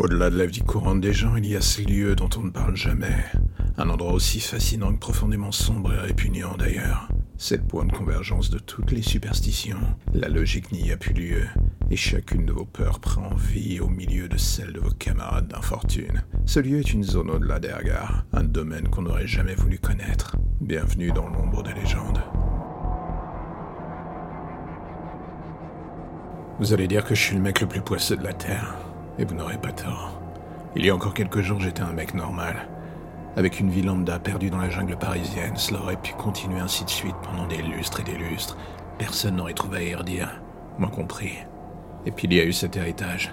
Au-delà de la vie courante des gens, il y a ce lieu dont on ne parle jamais. Un endroit aussi fascinant que profondément sombre et répugnant d'ailleurs. C'est le point de convergence de toutes les superstitions. La logique n'y a plus lieu, et chacune de vos peurs prend vie au milieu de celle de vos camarades d'infortune. Ce lieu est une zone au-delà des regards, un domaine qu'on n'aurait jamais voulu connaître. Bienvenue dans l'ombre des légendes. Vous allez dire que je suis le mec le plus poisseux de la Terre, et vous n'aurez pas tort. Il y a encore quelques jours, j'étais un mec normal. Avec une vie lambda perdue dans la jungle parisienne, cela aurait pu continuer ainsi de suite pendant des lustres et des lustres. Personne n'aurait trouvé à y redire, moi compris. Et puis il y a eu cet héritage.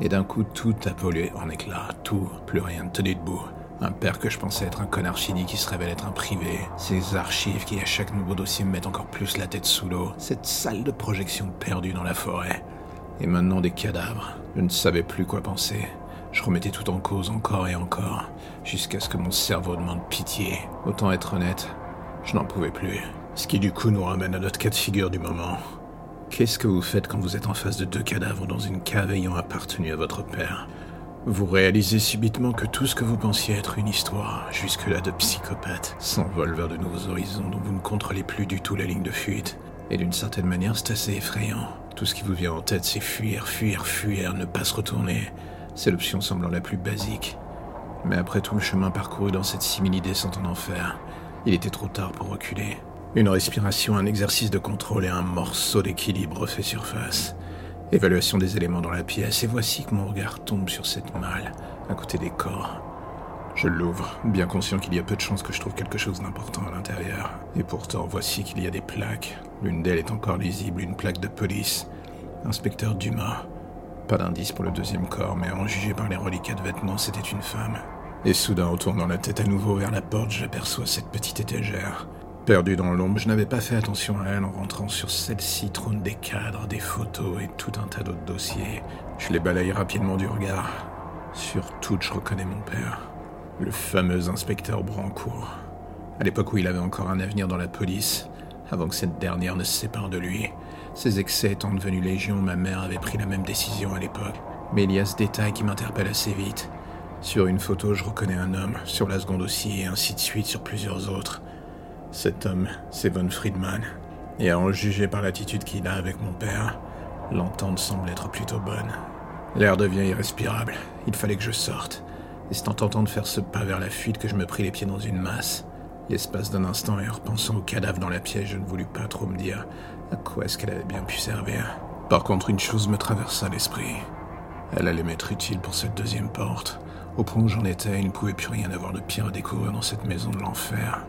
Et d'un coup, tout a volé en éclats, tout, plus rien ne tenait debout. Un père que je pensais être un connard fini qui se révèle être un privé. Ces archives qui à chaque nouveau dossier me mettent encore plus la tête sous l'eau. Cette salle de projection perdue dans la forêt. Et maintenant des cadavres. Je ne savais plus quoi penser. Je remettais tout en cause encore et encore, jusqu'à ce que mon cerveau demande pitié. Autant être honnête, je n'en pouvais plus. Ce qui du coup nous ramène à notre cas de figure du moment. Qu'est-ce que vous faites quand vous êtes en face de deux cadavres dans une cave ayant appartenu à votre père? Vous réalisez subitement que tout ce que vous pensiez être une histoire, jusque-là de psychopathe, s'envole vers de nouveaux horizons dont vous ne contrôlez plus du tout la ligne de fuite. Et d'une certaine manière, c'est assez effrayant. Tout ce qui vous vient en tête, c'est fuir, fuir, fuir, ne pas se retourner. C'est l'option semblant la plus basique. Mais après tout le chemin parcouru dans cette simili-descente en enfer, il était trop tard pour reculer. Une respiration, un exercice de contrôle et un morceau d'équilibre fait surface. Évaluation des éléments dans la pièce, et voici que mon regard tombe sur cette malle, à côté des corps. Je l'ouvre, bien conscient qu'il y a peu de chances que je trouve quelque chose d'important à l'intérieur. Et pourtant, voici qu'il y a des plaques. L'une d'elles est encore lisible, une plaque de police. Inspecteur Dumas. Pas d'indice pour le deuxième corps, mais en juger par les reliquats de vêtements, c'était une femme. Et soudain, en tournant la tête à nouveau vers la porte, j'aperçois cette petite étagère. Perdu dans l'ombre, je n'avais pas fait attention à elle en rentrant sur celle-ci trône des cadres, des photos et tout un tas d'autres dossiers. Je les balaye rapidement du regard. Sur toutes, je reconnais mon père. Le fameux inspecteur Brancourt. À l'époque où il avait encore un avenir dans la police, avant que cette dernière ne se sépare de lui. Ses excès étant devenus légion, ma mère avait pris la même décision à l'époque. Mais il y a ce détail qui m'interpelle assez vite. Sur une photo, je reconnais un homme, sur la seconde aussi, et ainsi de suite sur plusieurs autres. Cet homme, c'est Von Friedman. Et à en juger par l'attitude qu'il a avec mon père, l'entente semble être plutôt bonne. L'air devient irrespirable. Il fallait que je sorte. Et c'est en tentant de faire ce pas vers la fuite que je me pris les pieds dans une masse. L'espace d'un instant et en repensant au cadavre dans la pièce, je ne voulus pas trop me dire à quoi est-ce qu'elle avait bien pu servir Par contre, une chose me traversa l'esprit. Elle allait m'être utile pour cette deuxième porte. Au point où j'en étais, il ne pouvait plus rien avoir de pire à découvrir dans cette maison de l'enfer.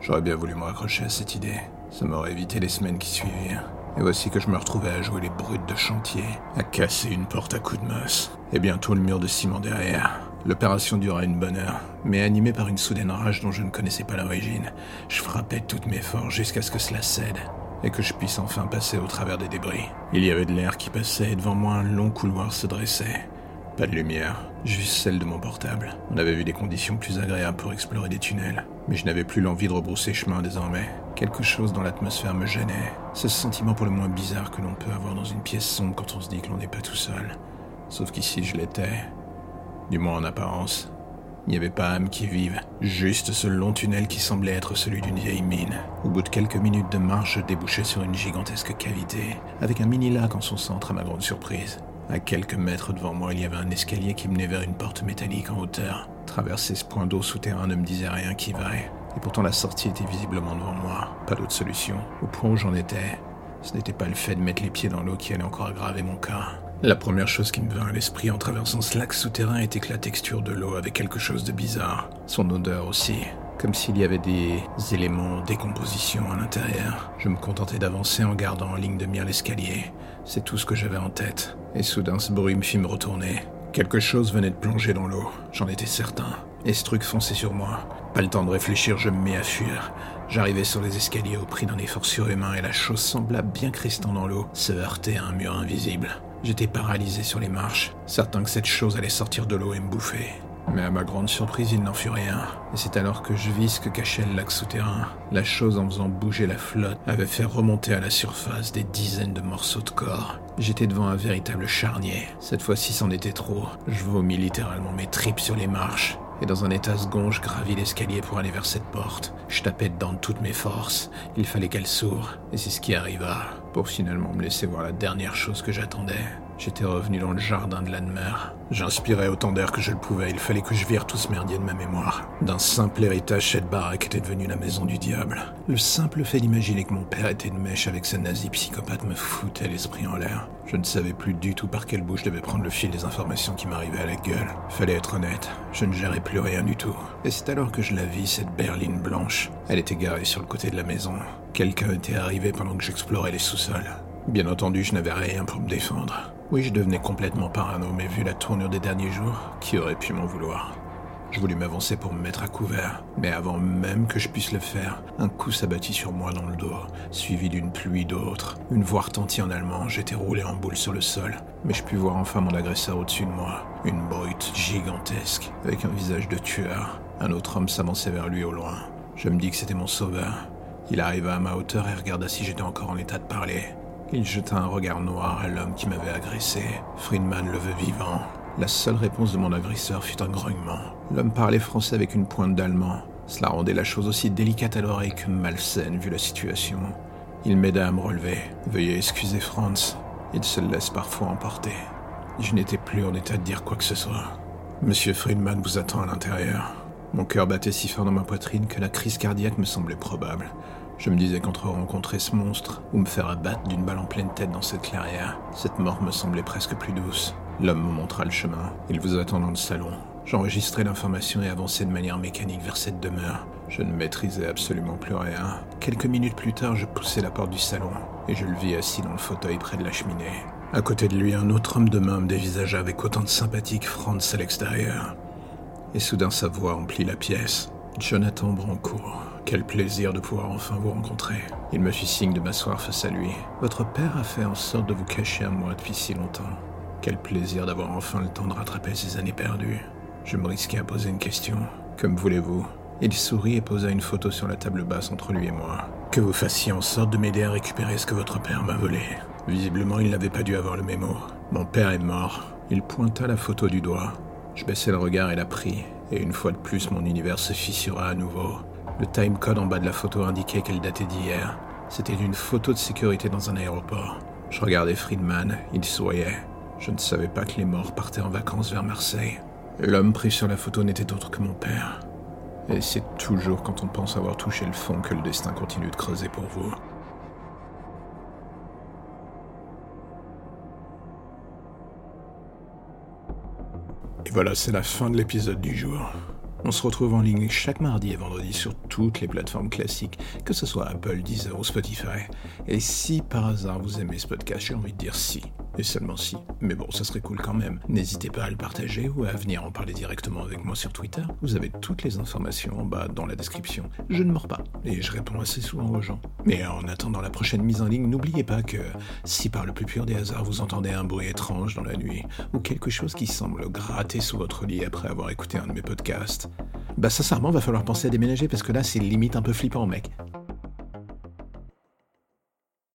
J'aurais bien voulu me raccrocher à cette idée. Ça m'aurait évité les semaines qui suivirent. Et voici que je me retrouvais à jouer les brutes de chantier, à casser une porte à coups de mosse, et bientôt le mur de ciment derrière. L'opération dura une bonne heure, mais animé par une soudaine rage dont je ne connaissais pas l'origine, je frappais toutes mes forces jusqu'à ce que cela cède et que je puisse enfin passer au travers des débris. Il y avait de l'air qui passait et devant moi un long couloir se dressait. Pas de lumière, juste celle de mon portable. On avait vu des conditions plus agréables pour explorer des tunnels, mais je n'avais plus l'envie de rebrousser chemin désormais. Quelque chose dans l'atmosphère me gênait. Ce sentiment pour le moins bizarre que l'on peut avoir dans une pièce sombre quand on se dit que l'on n'est pas tout seul. Sauf qu'ici je l'étais. Du moins en apparence. Il n'y avait pas âme qui vive, juste ce long tunnel qui semblait être celui d'une vieille mine. Au bout de quelques minutes de marche, je débouchais sur une gigantesque cavité, avec un mini lac en son centre à ma grande surprise. À quelques mètres devant moi, il y avait un escalier qui menait vers une porte métallique en hauteur. Traverser ce point d'eau souterrain ne me disait rien qui vaille. Et pourtant la sortie était visiblement devant moi. Pas d'autre solution. Au point où j'en étais, ce n'était pas le fait de mettre les pieds dans l'eau qui allait encore aggraver mon cas. La première chose qui me vint à l'esprit en traversant ce lac souterrain était que la texture de l'eau avait quelque chose de bizarre. Son odeur aussi. Comme s'il y avait des éléments en décomposition à l'intérieur. Je me contentais d'avancer en gardant en ligne de mire l'escalier. C'est tout ce que j'avais en tête. Et soudain, ce bruit me fit me retourner. Quelque chose venait de plonger dans l'eau, j'en étais certain. Et ce truc fonçait sur moi. Pas le temps de réfléchir, je me mets à fuir. J'arrivais sur les escaliers au prix d'un effort surhumain et la chose sembla bien cristant dans l'eau, se heurter à un mur invisible. J'étais paralysé sur les marches, certain que cette chose allait sortir de l'eau et me bouffer. Mais à ma grande surprise, il n'en fut rien. Et c'est alors que je vis ce que cachait le lac souterrain. La chose, en faisant bouger la flotte, avait fait remonter à la surface des dizaines de morceaux de corps. J'étais devant un véritable charnier. Cette fois-ci, c'en était trop. Je vomis littéralement mes tripes sur les marches. Et dans un état second, je gravis l'escalier pour aller vers cette porte. Je tapais dedans de toutes mes forces. Il fallait qu'elle s'ouvre. Et c'est ce qui arriva. Pour finalement me laisser voir la dernière chose que j'attendais. J'étais revenu dans le jardin de l'Anne-Mer. J'inspirais autant d'air que je le pouvais, il fallait que je vire tout ce merdier de ma mémoire. D'un simple héritage, cette baraque était devenue la maison du diable. Le simple fait d'imaginer que mon père était de mèche avec ce nazi psychopathe me foutait l'esprit en l'air. Je ne savais plus du tout par quelle bouche je devais prendre le fil des informations qui m'arrivaient à la gueule. Fallait être honnête, je ne gérais plus rien du tout. Et c'est alors que je la vis, cette berline blanche. Elle était garée sur le côté de la maison. Quelqu'un était arrivé pendant que j'explorais les sous-sols. Bien entendu, je n'avais rien pour me défendre. Oui, je devenais complètement parano, mais vu la tournure des derniers jours, qui aurait pu m'en vouloir? Je voulus m'avancer pour me mettre à couvert, mais avant même que je puisse le faire, un coup s'abattit sur moi dans le dos, suivi d'une pluie d'autres. Une voix retentit en allemand, j'étais roulé en boule sur le sol, mais je pus voir enfin mon agresseur au-dessus de moi, une brute gigantesque, avec un visage de tueur. Un autre homme s'avançait vers lui au loin. Je me dis que c'était mon sauveur. Il arriva à ma hauteur et regarda si j'étais encore en état de parler. Il jeta un regard noir à l'homme qui m'avait agressé. Friedman le veut vivant. La seule réponse de mon agresseur fut un grognement. L'homme parlait français avec une pointe d'allemand. Cela rendait la chose aussi délicate à l'oreille que malsaine vu la situation. Il m'aida à me relever. Veuillez excuser Franz. Il se laisse parfois emporter. Je n'étais plus en état de dire quoi que ce soit. Monsieur Friedman vous attend à l'intérieur. Mon cœur battait si fort dans ma poitrine que la crise cardiaque me semblait probable. Je me disais qu'entre rencontrer ce monstre ou me faire abattre d'une balle en pleine tête dans cette clairière, cette mort me semblait presque plus douce. L'homme me montra le chemin. Il vous attend dans le salon. J'enregistrai l'information et avançai de manière mécanique vers cette demeure. Je ne maîtrisais absolument plus rien. Quelques minutes plus tard, je poussai la porte du salon et je le vis assis dans le fauteuil près de la cheminée. À côté de lui, un autre homme de main me dévisagea avec autant de sympathie que Franz à l'extérieur. Et soudain, sa voix emplit la pièce. Jonathan Brancourt. Quel plaisir de pouvoir enfin vous rencontrer. Il me fit signe de m'asseoir face à lui. Votre père a fait en sorte de vous cacher à moi depuis si longtemps. Quel plaisir d'avoir enfin le temps de rattraper ces années perdues. Je me risquais à poser une question. Comme voulez-vous? Il sourit et posa une photo sur la table basse entre lui et moi. Que vous fassiez en sorte de m'aider à récupérer ce que votre père m'a volé. Visiblement, il n'avait pas dû avoir le mémo. Mon père est mort. Il pointa la photo du doigt. Je baissai le regard et la pris, et une fois de plus, mon univers se fissura à nouveau. Le timecode en bas de la photo indiquait qu'elle datait d'hier. C'était une photo de sécurité dans un aéroport. Je regardais Friedman, il souriait. Je ne savais pas que les morts partaient en vacances vers Marseille. L'homme pris sur la photo n'était autre que mon père. Et c'est toujours quand on pense avoir touché le fond que le destin continue de creuser pour vous. Et voilà, c'est la fin de l'épisode du jour. On se retrouve en ligne chaque mardi et vendredi sur toutes les plateformes classiques, que ce soit Apple, Deezer ou Spotify. Et si par hasard vous aimez ce podcast, j'ai envie de dire si, et seulement si. Mais bon, ça serait cool quand même. N'hésitez pas à le partager ou à venir en parler directement avec moi sur Twitter. Vous avez toutes les informations en bas dans la description. Je ne mords pas et je réponds assez souvent aux gens. Mais en attendant la prochaine mise en ligne, n'oubliez pas que si par le plus pur des hasards vous entendez un bruit étrange dans la nuit ou quelque chose qui semble gratter sous votre lit après avoir écouté un de mes podcasts, bah sincèrement, va falloir penser à déménager parce que là, c'est limite un peu flippant, mec.